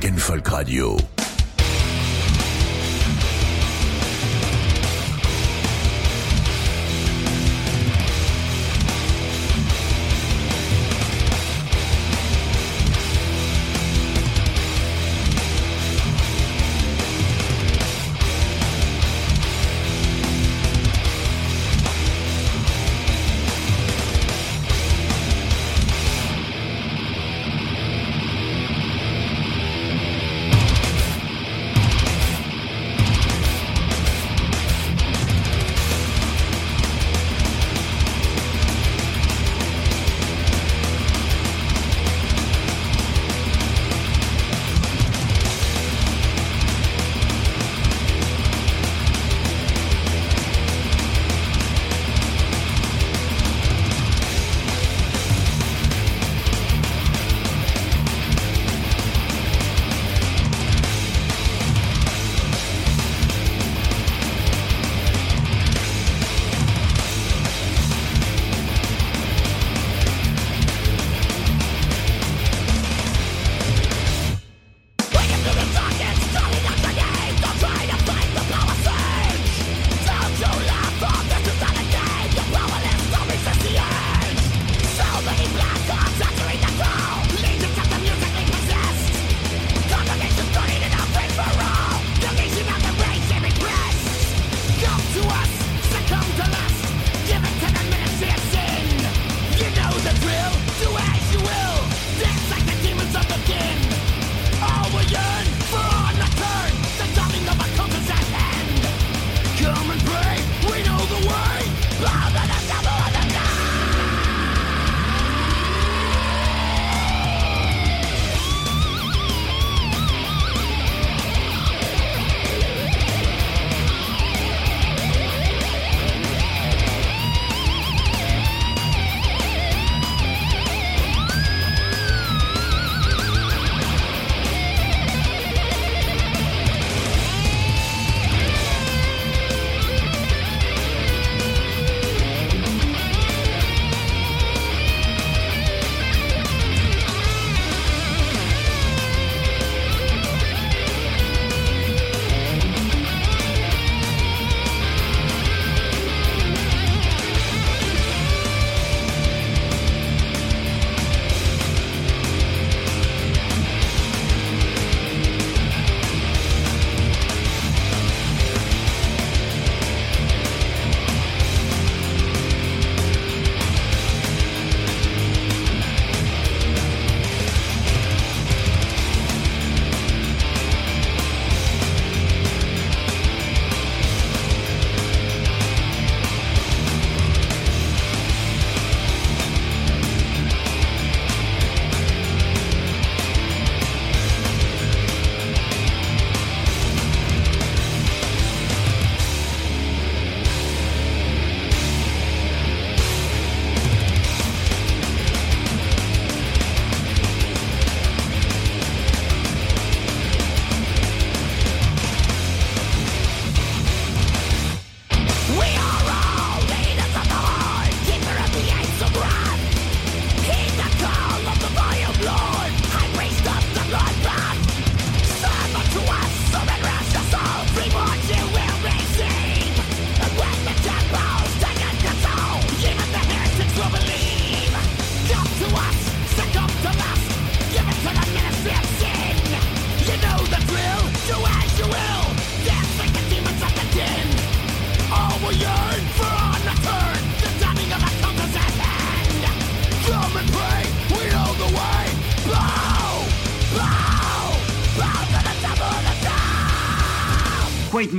Rock and Folk Radio.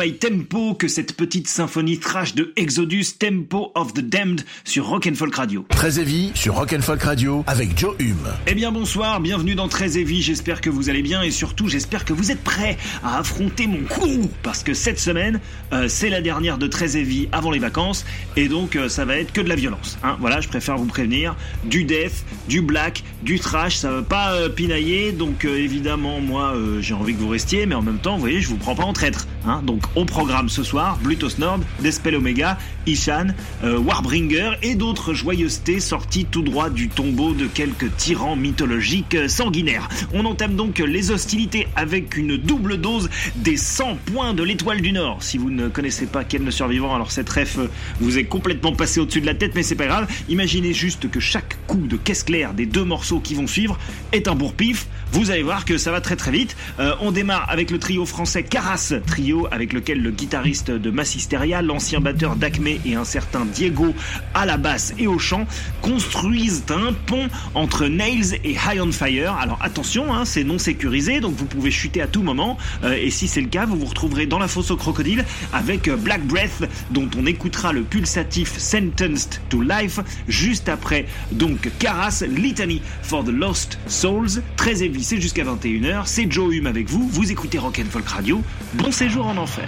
My Tempo que cette petite symphonie trash de Exodus Tempo of the Damned sur Rock and Folk Radio. Très Heavy sur Rock and Folk Radio avec Joe Hume. Eh bien bonsoir, bienvenue dans Très Heavy, j'espère que vous allez bien et surtout j'espère que vous êtes prêts à affronter mon coup parce que cette semaine euh, c'est la dernière de Très Heavy avant les vacances et donc euh, ça va être que de la violence. Hein. Voilà, je préfère vous prévenir, du death, du black, du trash, ça va pas euh, pinailler donc évidemment moi j'ai envie que vous restiez mais en même temps vous voyez je vous prends pas en traître. Hein. Donc au programme ce soir, Bluetooth Nord, Despel Omega, Ishan, euh, Warbringer et d'autres joyeusetés sorties tout droit du tombeau de quelques tyrans mythologiques sanguinaires. On entame donc les hostilités avec une double dose des 100 points de l'étoile du Nord. Si vous ne connaissez pas Ken le survivant, alors cette ref vous est complètement passé au-dessus de la tête, mais c'est pas grave. Imaginez juste que chaque coup de caisse claire des deux morceaux qui vont suivre est un bourre-pif. Vous allez voir que ça va très très vite. Euh, on démarre avec le trio français Caras, trio avec lequel le guitariste de Massisteria, l'ancien batteur d'Acme et un certain Diego à la basse et au chant construisent un pont entre Nails et High on Fire. Alors attention, hein, c'est non sécurisé, donc vous pouvez chuter à tout moment. Euh, et si c'est le cas, vous vous retrouverez dans la fosse au crocodile avec Black Breath, dont on écoutera le pulsatif Sentenced to Life juste après. Donc Caras, Litany for the Lost Souls, très c'est jusqu'à 21h. C'est Joe Hume avec vous. Vous écoutez Rock Folk Radio. Bon séjour en enfer.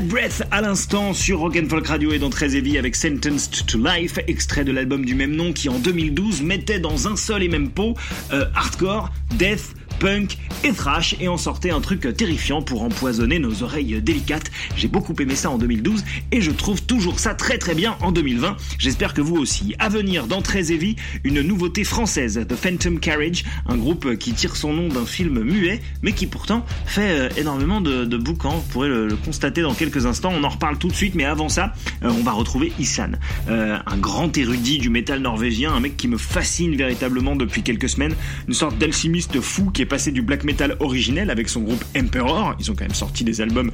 Breath à l'instant sur Rock'n'Folk Radio et dans Très Heavy avec Sentenced to Life, extrait de l'album du même nom qui en 2012 mettait dans un seul et même pot euh, hardcore, death, punk et thrash et en sortait un truc terrifiant pour empoisonner nos oreilles délicates. J'ai beaucoup aimé ça en 2012 et je trouve toujours ça très très bien en 2020. J'espère que vous aussi. À venir dans Très une nouveauté française, The Phantom Carriage, un groupe qui tire son nom d'un film muet mais qui pourtant fait euh, énormément de, de boucans. Vous pourrez le, constater dans quelques instants. On en reparle tout de suite, mais avant ça, euh, on va retrouver Issan, euh, un grand érudit du métal norvégien, un mec qui me fascine véritablement depuis quelques semaines, une sorte d'alchimiste fou qui est passé du black metal originel avec son groupe Emperor. Ils ont quand même sorti des albums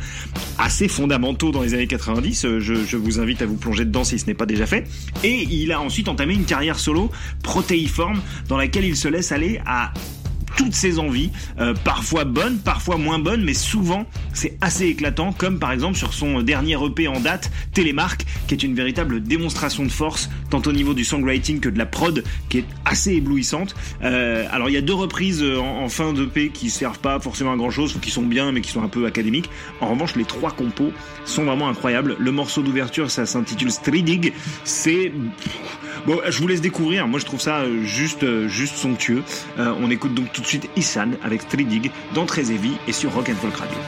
assez fondamentaux dans les années 90. Euh, je, je vous invite à vous plonger dedans si ce n'est pas déjà fait. Et il a ensuite entamé une carrière solo protéiforme dans laquelle il se laisse aller à toutes ses envies, euh, parfois bonnes, parfois moins bonnes, mais souvent c'est assez éclatant, comme par exemple sur son dernier EP en date, Télémarque, qui est une véritable démonstration de force, tant au niveau du songwriting que de la prod, qui est assez éblouissante. Euh, alors il y a deux reprises euh, en, en fin d'EP qui servent pas forcément à grand chose, ou qui sont bien, mais qui sont un peu académiques. En revanche, les trois compos sont vraiment incroyables. Le morceau d'ouverture, ça s'intitule Stridig, c'est... Bon, je vous laisse découvrir. Moi, je trouve ça juste, juste somptueux. Euh, on écoute donc tout de suite Issan avec Stridig dans Très et sur Rock and Folk Radio.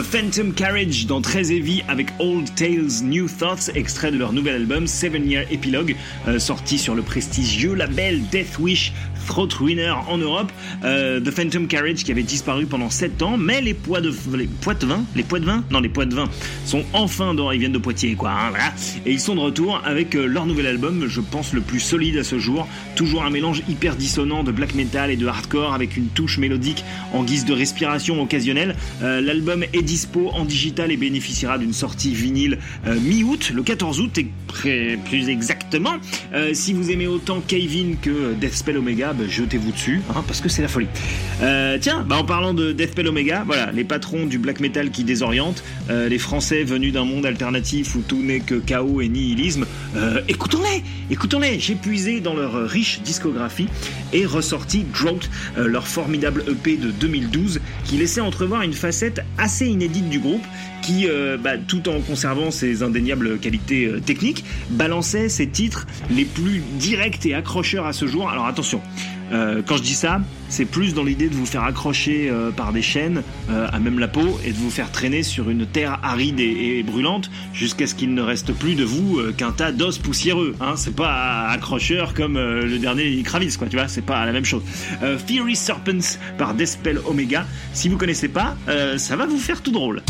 The Phantom Carriage dans Très Heavy avec Old Tales New Thoughts, extrait de leur nouvel album Seven Year Epilogue, euh, sorti sur le prestigieux label Death Wish Throat Winner en Europe. Euh, The Phantom Carriage qui avait disparu pendant 7 ans, mais les poids de les poids de vin, les poids de vin, non les poids de vin sont enfin dans, ils viennent de Poitiers quoi, hein, et ils sont de retour avec euh, leur nouvel album, je pense le plus solide à ce jour, toujours un mélange hyper dissonant de black metal et de hardcore avec une touche mélodique en guise de respiration occasionnelle. Euh, l'album est dispo en digital et bénéficiera d'une sortie vinyle mi-août, le 14 août et plus exactement. si vous aimez autant Kevin que Deathspell Omega, bah, jetez-vous dessus, hein, parce que c'est la folie. Euh, tiens, bah, en parlant de Deathspell Omega, voilà, les patrons du black metal qui désorientent, euh, les Français venus d'un monde alternatif où tout n'est que chaos et nihilisme, euh, écoutons-les, écoutons-les. J'ai puisé dans leur riche discographie et ressorti Drought, leur formidable EP de 2012, qui laissait entrevoir une facette assez inédite du groupe, qui, bah, tout en conservant ses indéniables qualités techniques, balançait ses titres les plus directs et accrocheurs à ce jour. Alors attention, euh, quand je dis ça, c'est plus dans l'idée de vous faire accrocher euh, par des chaînes euh, à même la peau et de vous faire traîner sur une terre aride et, brûlante jusqu'à ce qu'il ne reste plus de vous qu'un tas d'os poussiéreux. Hein. C'est pas accrocheur comme le dernier Kravis, quoi. Tu vois, c'est pas la même chose. Fury Serpents par Despel Omega. Si vous connaissez pas, ça va vous faire tout drôle.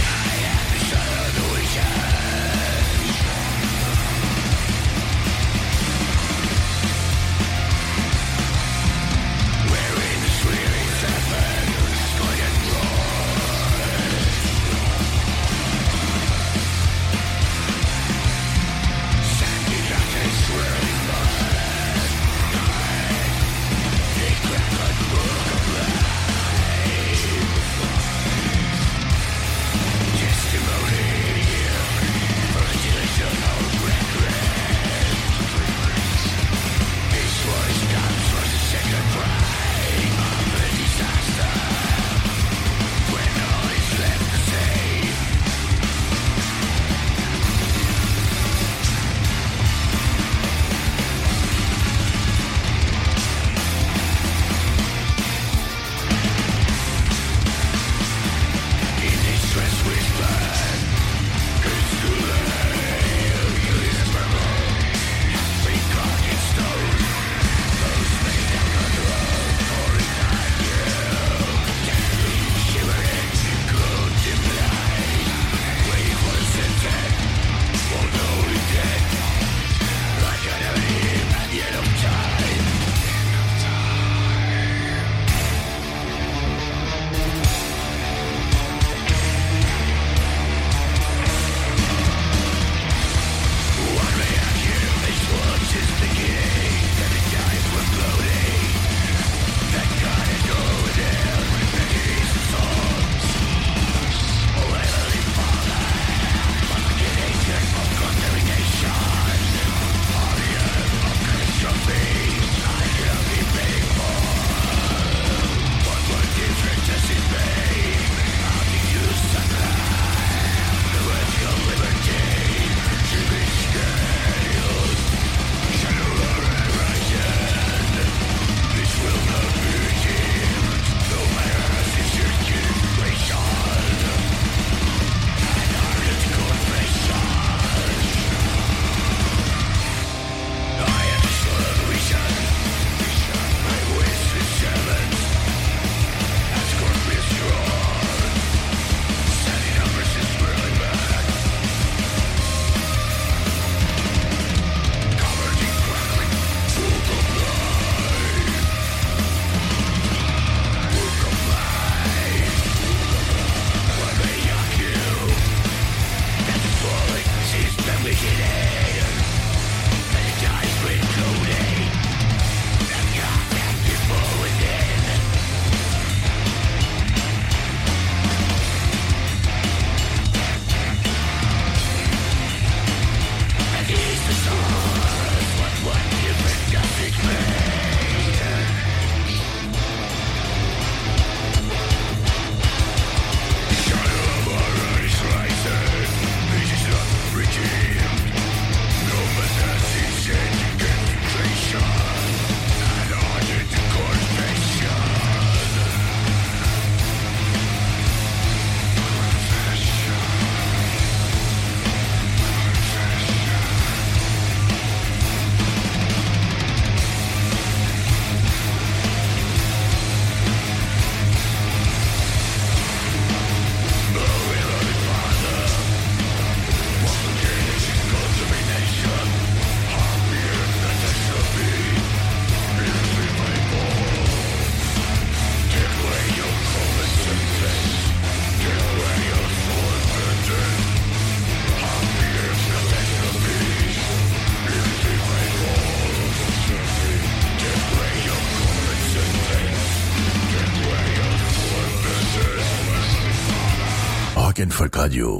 Rock'n'Folk Radio.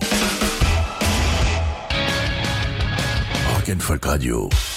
Rock'n'Folk Radio.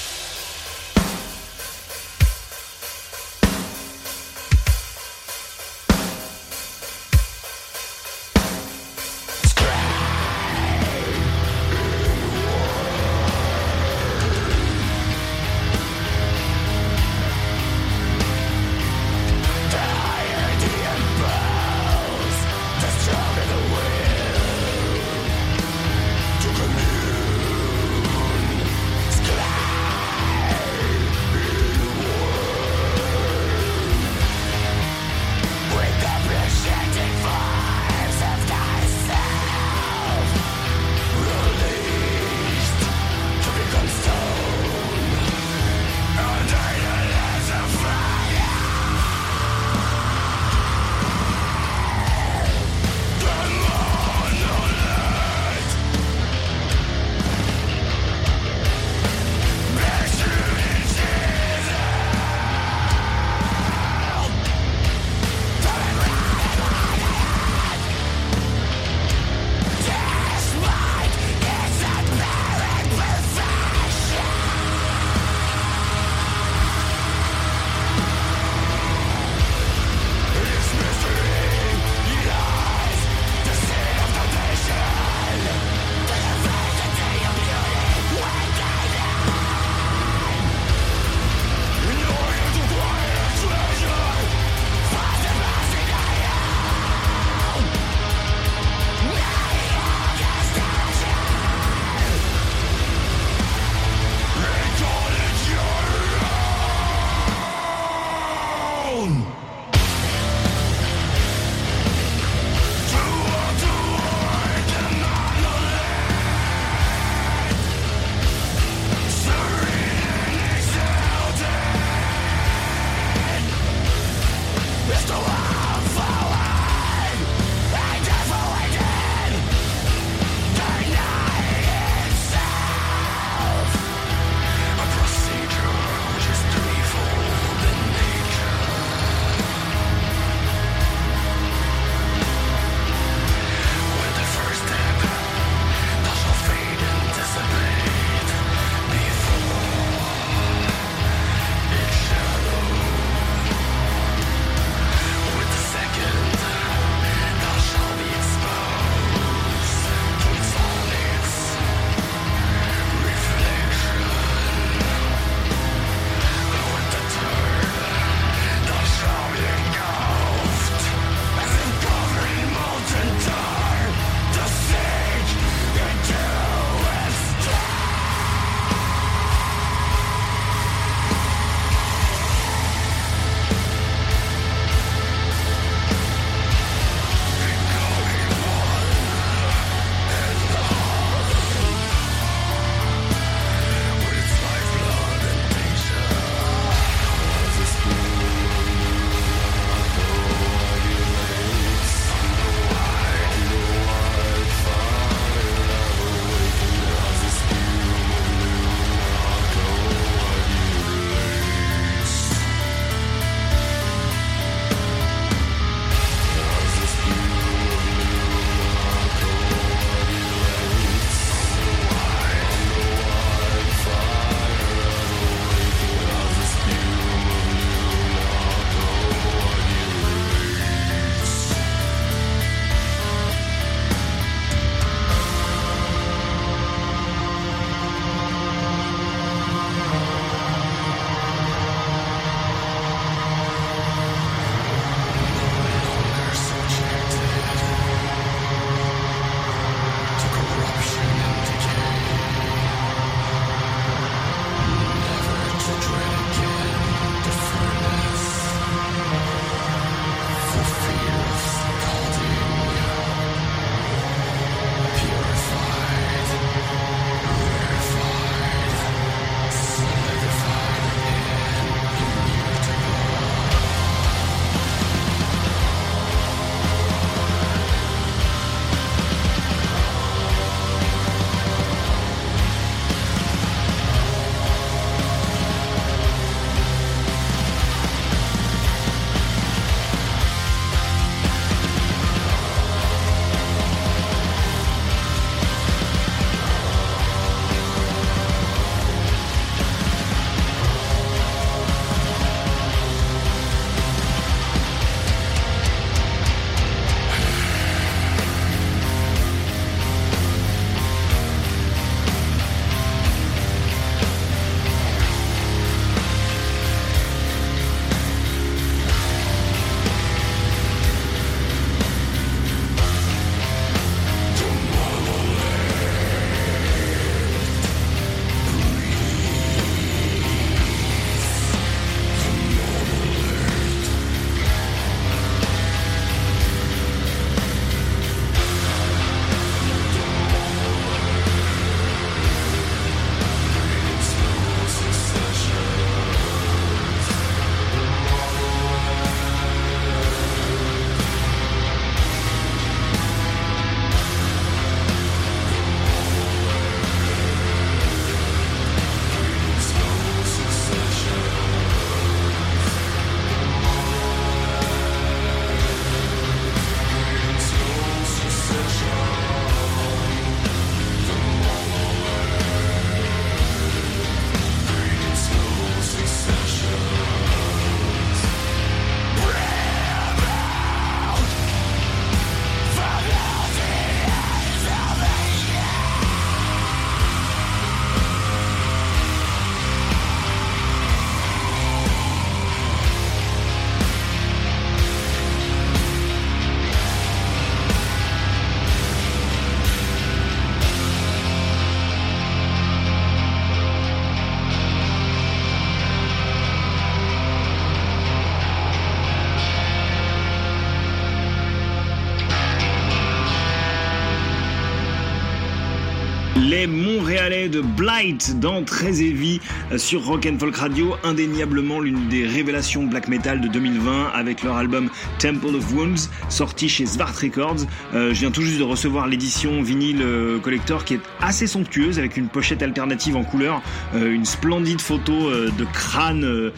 Daddy. De Blight dans Très Heavy euh, sur Rock and Folk Radio, indéniablement l'une des révélations black metal de 2020 avec leur album Temple of Wounds sorti chez Svart Records. Euh, je viens tout juste de recevoir l'édition vinyle euh, collector qui est assez somptueuse avec une pochette alternative en couleur, une splendide photo de crâne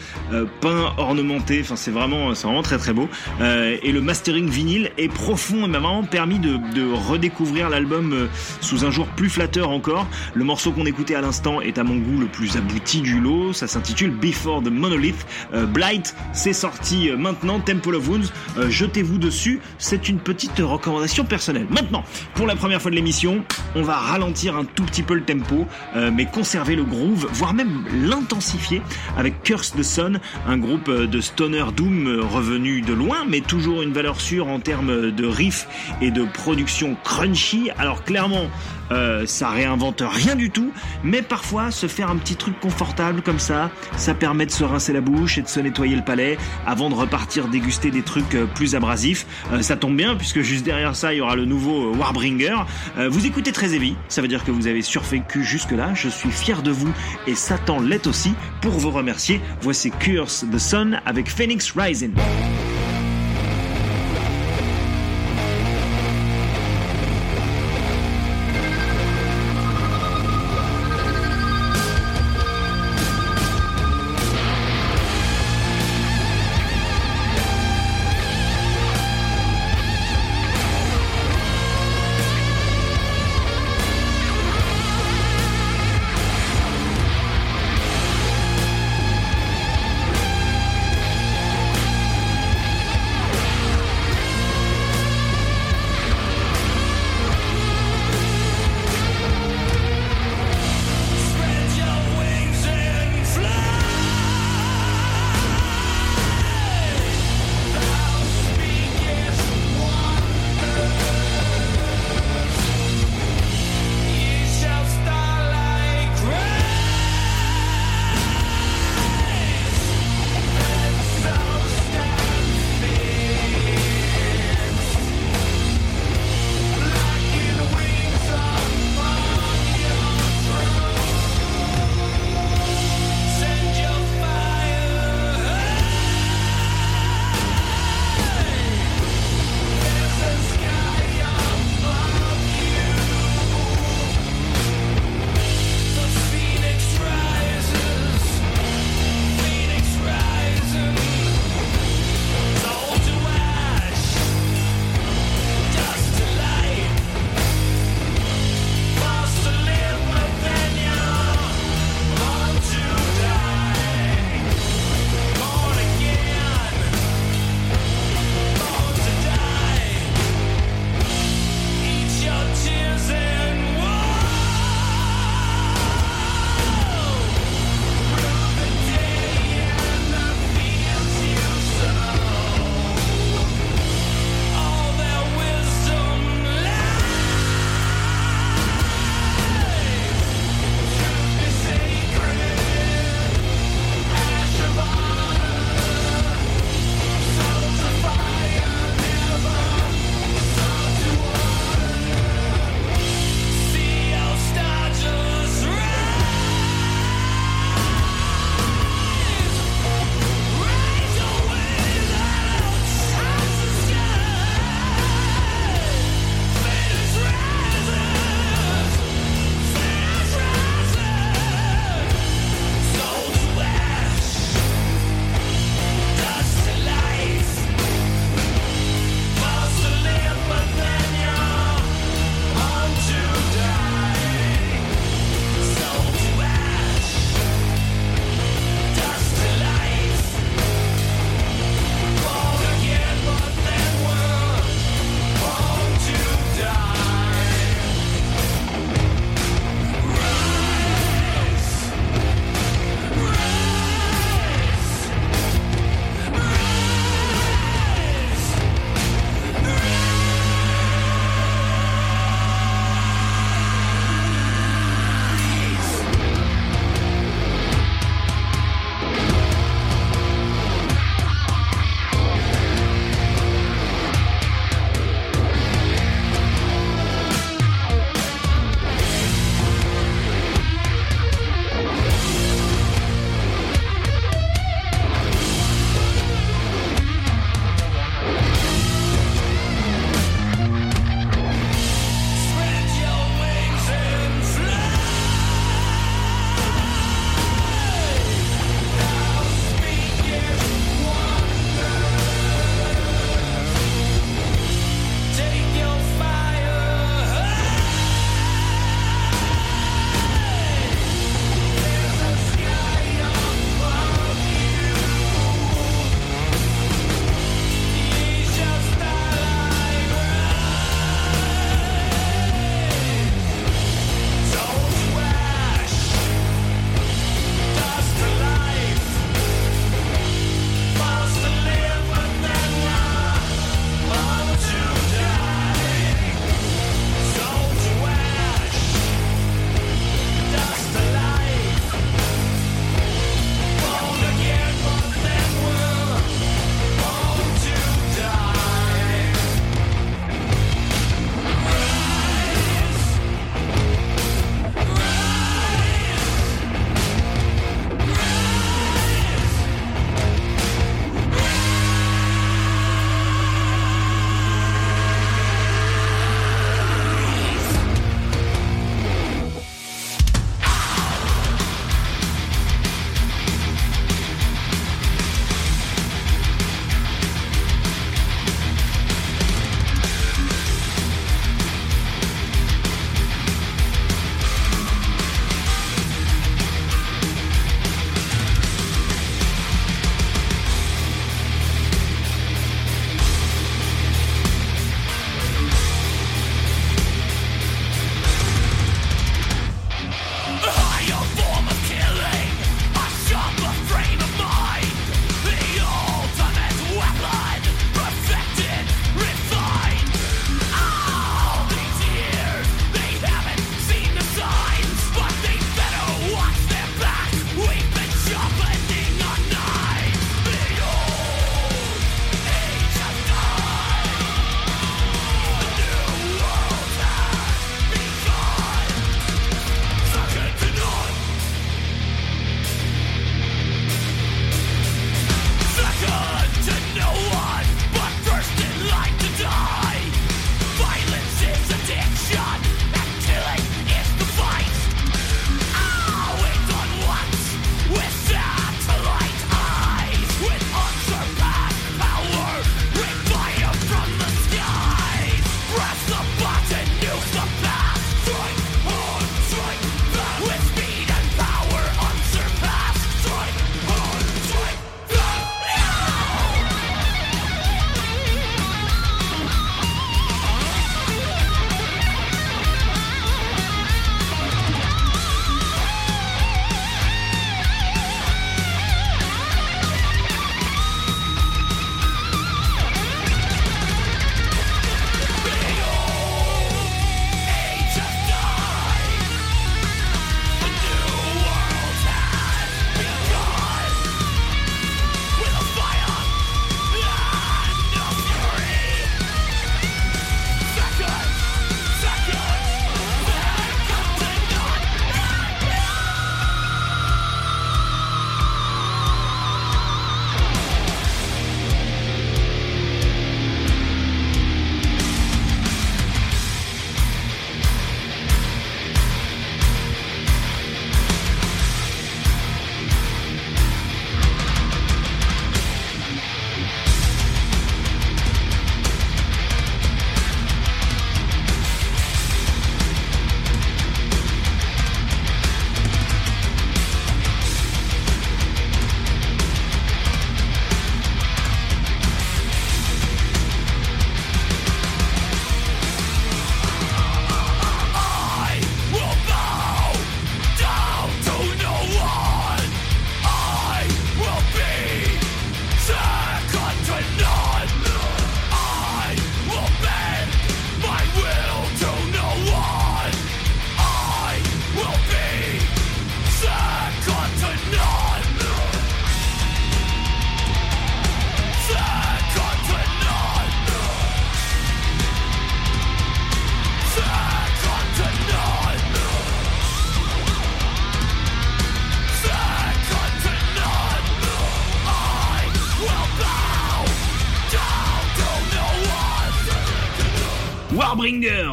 peint ornementé. Enfin, c'est vraiment, c'est vraiment très très beau. et le mastering vinyle est profond et m'a vraiment permis de, de redécouvrir l'album sous un jour plus flatteur encore. Le morceau qu'on écoutait à l'instant est à mon goût le plus abouti du lot. Ça s'intitule Before the Monolith. Euh, Blight, c'est sorti euh, maintenant. Temple of Wounds, euh, jetez-vous dessus. C'est une petite recommandation personnelle. Maintenant, pour la première fois de l'émission, on va ralentir un tout petit peu le tempo, mais conserver le groove, voire même l'intensifier avec Curse the Sun, un groupe de stoner doom revenu de loin, mais toujours une valeur sûre en termes de riff et de production crunchy. Alors clairement, euh, ça réinvente rien du tout, mais parfois se faire un petit truc confortable comme ça, ça permet de se rincer la bouche et de se nettoyer le palais avant de repartir déguster des trucs euh, plus abrasifs. Euh, ça tombe bien puisque juste derrière ça il y aura le nouveau Warbringer. vous écoutez très heavy, ça veut dire que vous avez survécu jusque là. Je suis fier de vous et Satan l'est aussi. Pour vous remercier, voici Curse the Sun avec Phoenix Rising.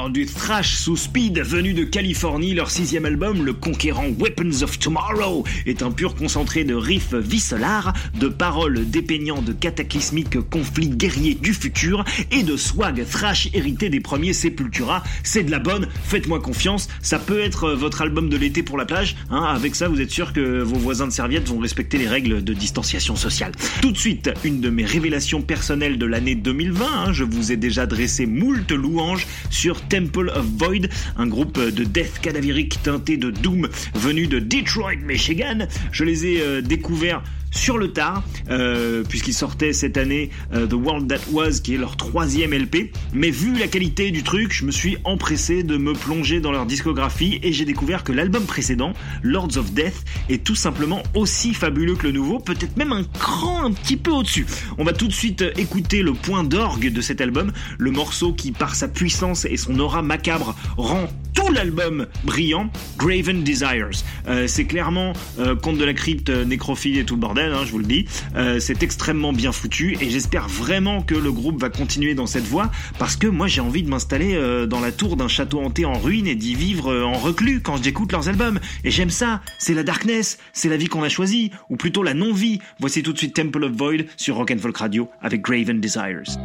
Du thrash sous speed venu de Californie, leur sixième album, le conquérant Weapons of Tomorrow, est un pur concentré de riffs viscélars, de paroles dépeignant de cataclysmiques conflits guerriers du futur et de swag thrash hérité des premiers Sepultura. C'est de la bonne, faites-moi confiance, ça peut être votre album de l'été pour la plage, hein. avec ça vous êtes sûr que vos voisins de serviettes vont respecter les règles de distanciation sociale. Tout de suite, une de mes révélations personnelles de l'année 2020, hein. je vous ai déjà dressé moult louanges sur Temple of Void, un groupe de death cadavérique teinté de doom venu de Detroit, Michigan. Je les ai euh, découverts sur le tard, euh, puisqu'ils sortaient cette année euh, The World That Was, qui est leur troisième LP. Mais vu la qualité du truc, je me suis empressé de me plonger dans leur discographie et j'ai découvert que l'album précédent, Lords of Death, est tout simplement aussi fabuleux que le nouveau, peut-être même un cran un petit peu au-dessus. On va tout de suite écouter le point d'orgue de cet album, le morceau qui, par sa puissance et son aura macabre, rend tout l'album brillant, Graven Desires. Euh, c'est clairement Conte de la crypte, nécrophile et tout le bordel, hein, je vous le dis. Euh, c'est extrêmement bien foutu et j'espère vraiment que le groupe va continuer dans cette voie parce que moi j'ai envie de m'installer euh, dans la tour d'un château hanté en ruine et d'y vivre euh, en reclus quand j'écoute leurs albums. Et j'aime ça, c'est la darkness, c'est la vie qu'on a choisie, ou plutôt la non-vie. Voici tout de suite Temple of Void sur Rock and Folk Radio avec Graven Desires.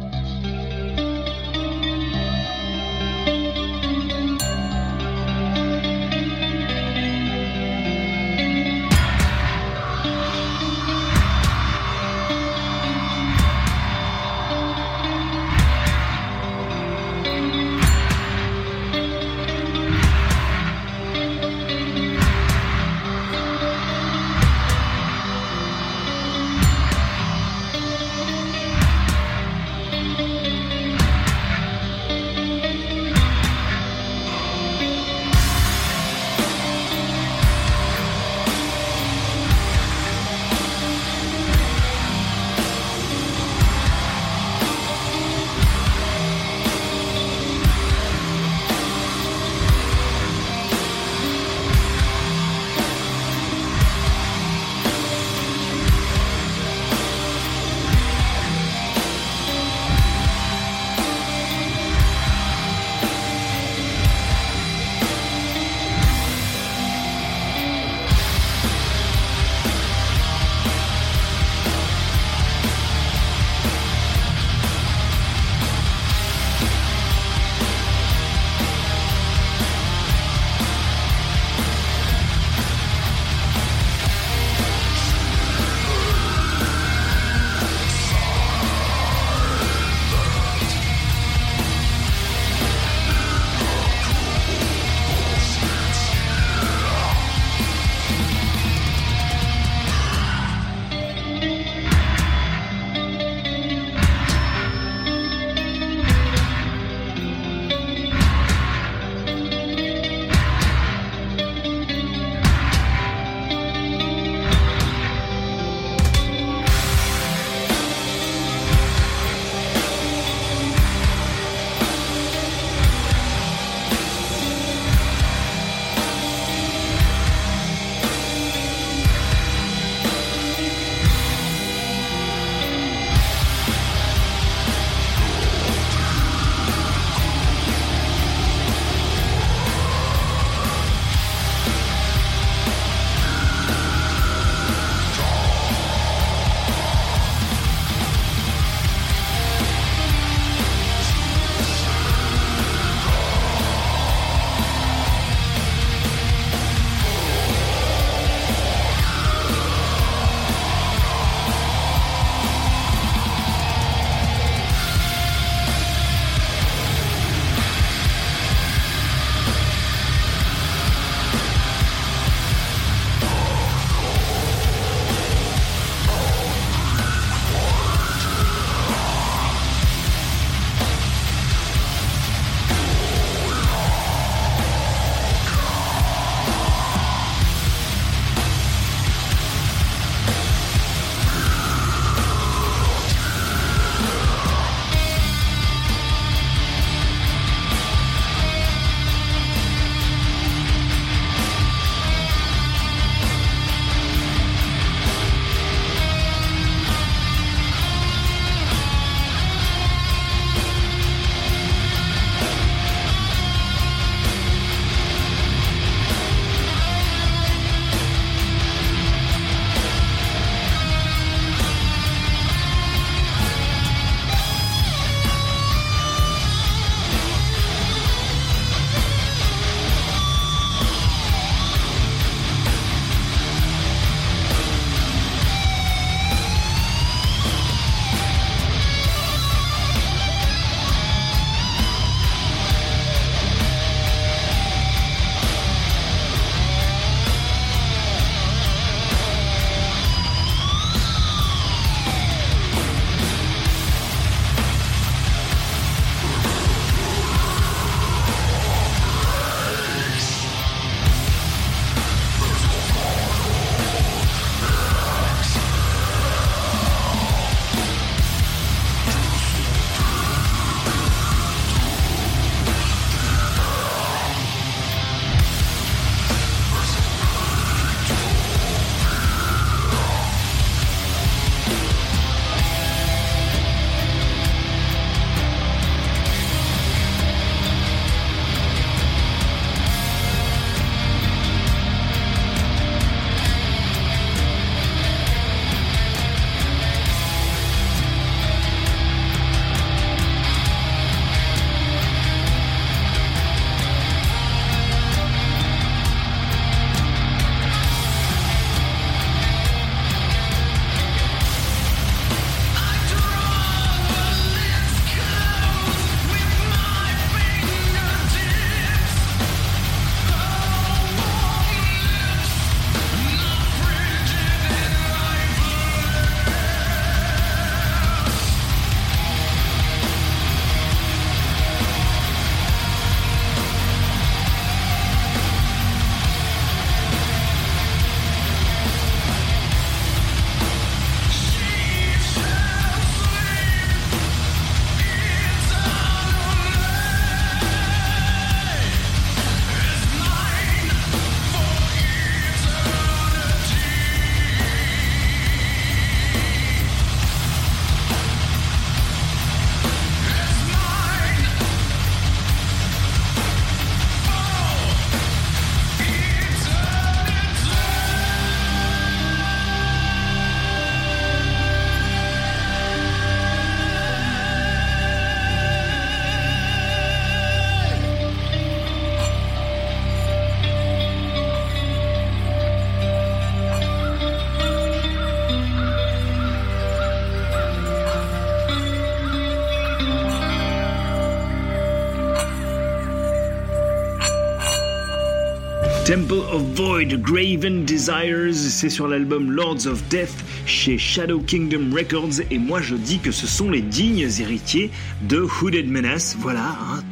Temple of Void, Graven Desires, c'est sur l'album Lords of Death chez Shadow Kingdom Records et moi je dis que ce sont les dignes héritiers de Hooded Menace. Voilà, hein,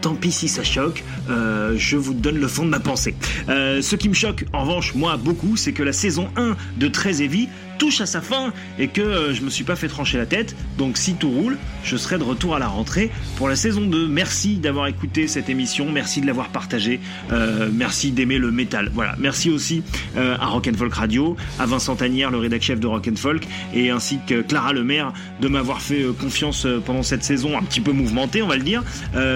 tant pis si ça choque, euh, je vous donne le fond de ma pensée. Euh, ce qui me choque en revanche moi beaucoup, c'est que la saison 1 de Très Heavy touche à sa fin et que euh, je me suis pas fait trancher la tête. Donc si tout roule, je serai de retour à la rentrée pour la saison 2. Merci d'avoir écouté cette émission, merci de l'avoir partagée, euh, merci d'aimer le métal. Voilà, merci aussi euh, à Rock Folk Radio, à Vincent Tanière, le rédacteur chef de Rock Folk, et ainsi que Clara Lemaire de m'avoir fait confiance pendant cette saison un petit peu mouvementée, on va le dire.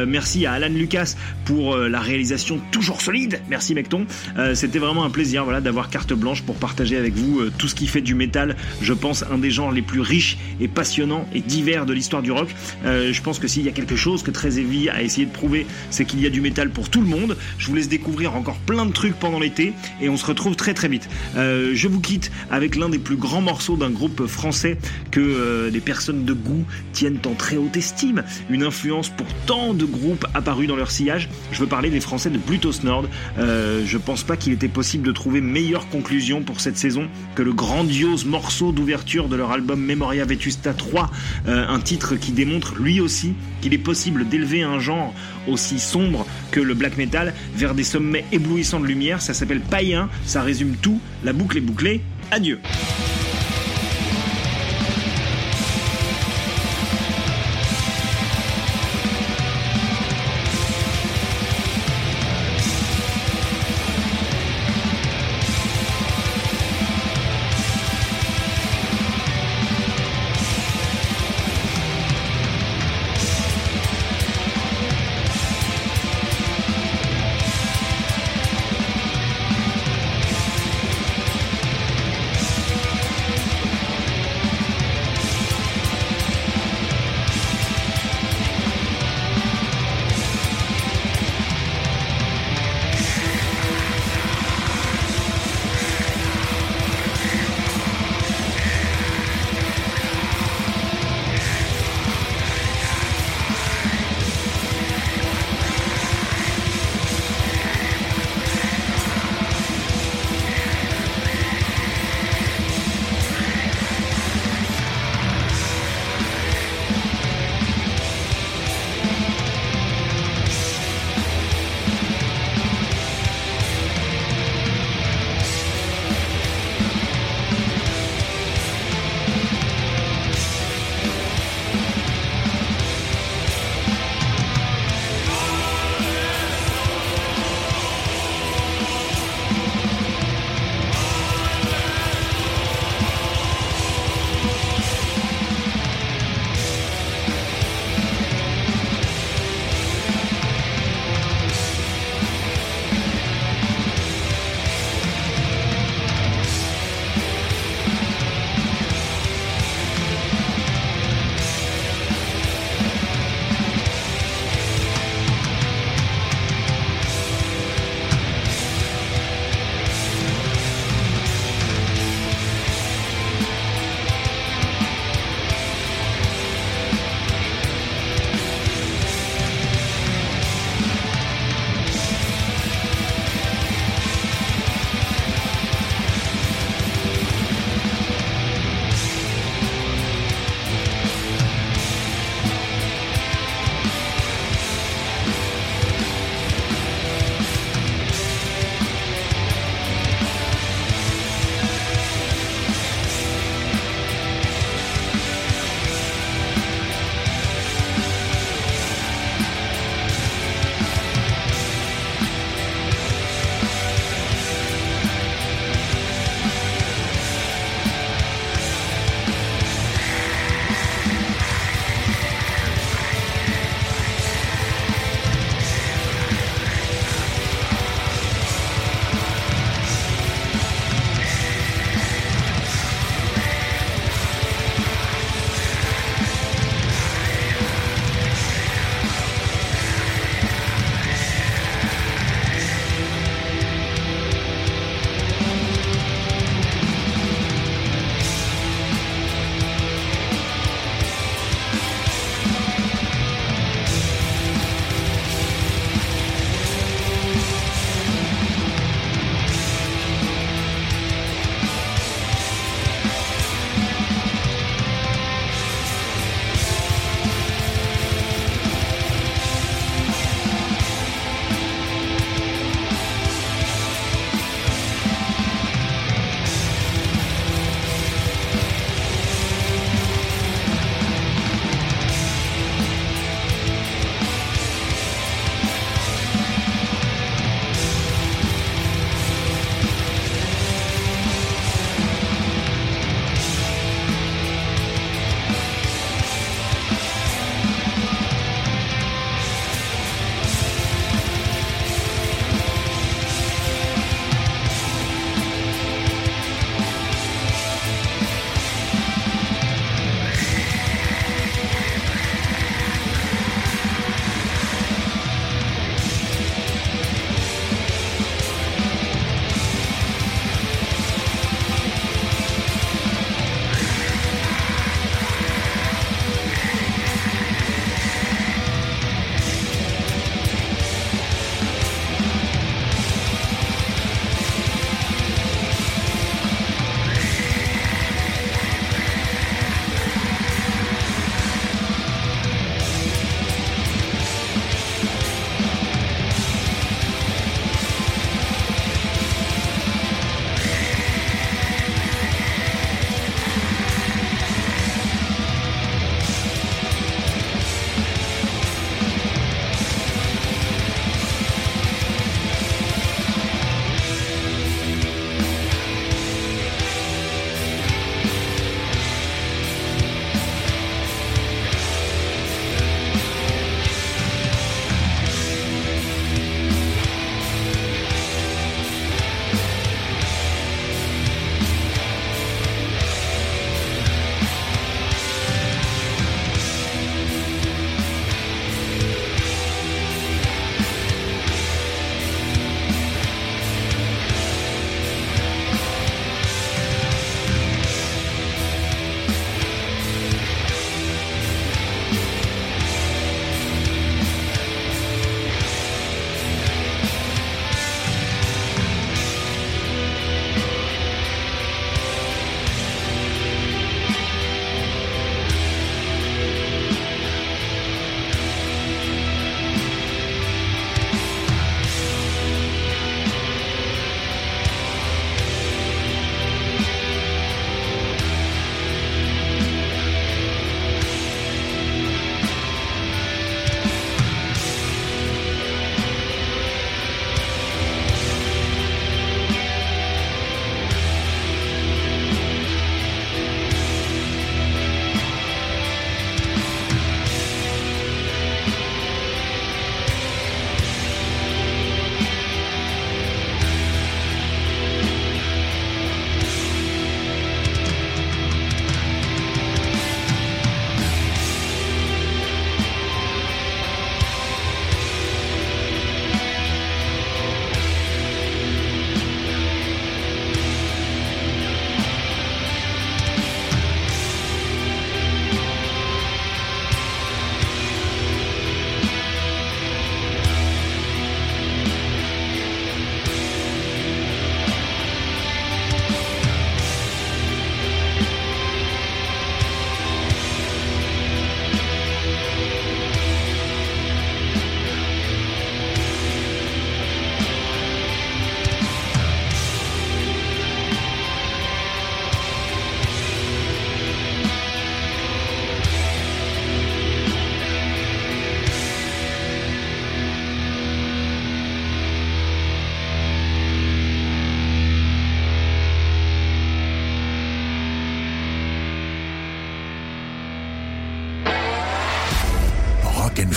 merci à Alan Lucas pour la réalisation toujours solide. Merci Mecton. C'était vraiment un plaisir voilà, d'avoir carte blanche pour partager avec vous tout ce qui fait du métal je pense, un des genres les plus riches et passionnants et divers de l'histoire du rock. Euh, je pense que s'il y a quelque chose que Très Heavy a essayé de prouver, c'est qu'il y a du métal pour tout le monde. Je vous laisse découvrir encore plein de trucs pendant l'été et on se retrouve très très vite. Euh, je vous quitte avec l'un des plus grands morceaux d'un groupe français que euh, les personnes de goût tiennent en très haute estime. Une influence pour tant de groupes apparus dans leur sillage. Je veux parler des Français de Plutos Nord. je pense pas qu'il était possible de trouver meilleure conclusion pour cette saison que le grandiose morceau d'ouverture de leur album Memoria Vetusta 3, euh, un titre qui démontre lui aussi qu'il est possible d'élever un genre aussi sombre que le black metal vers des sommets éblouissants de lumière. Ça s'appelle Païen, ça résume tout, la boucle est bouclée. Adieu.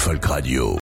Rock'n'Folk Radio.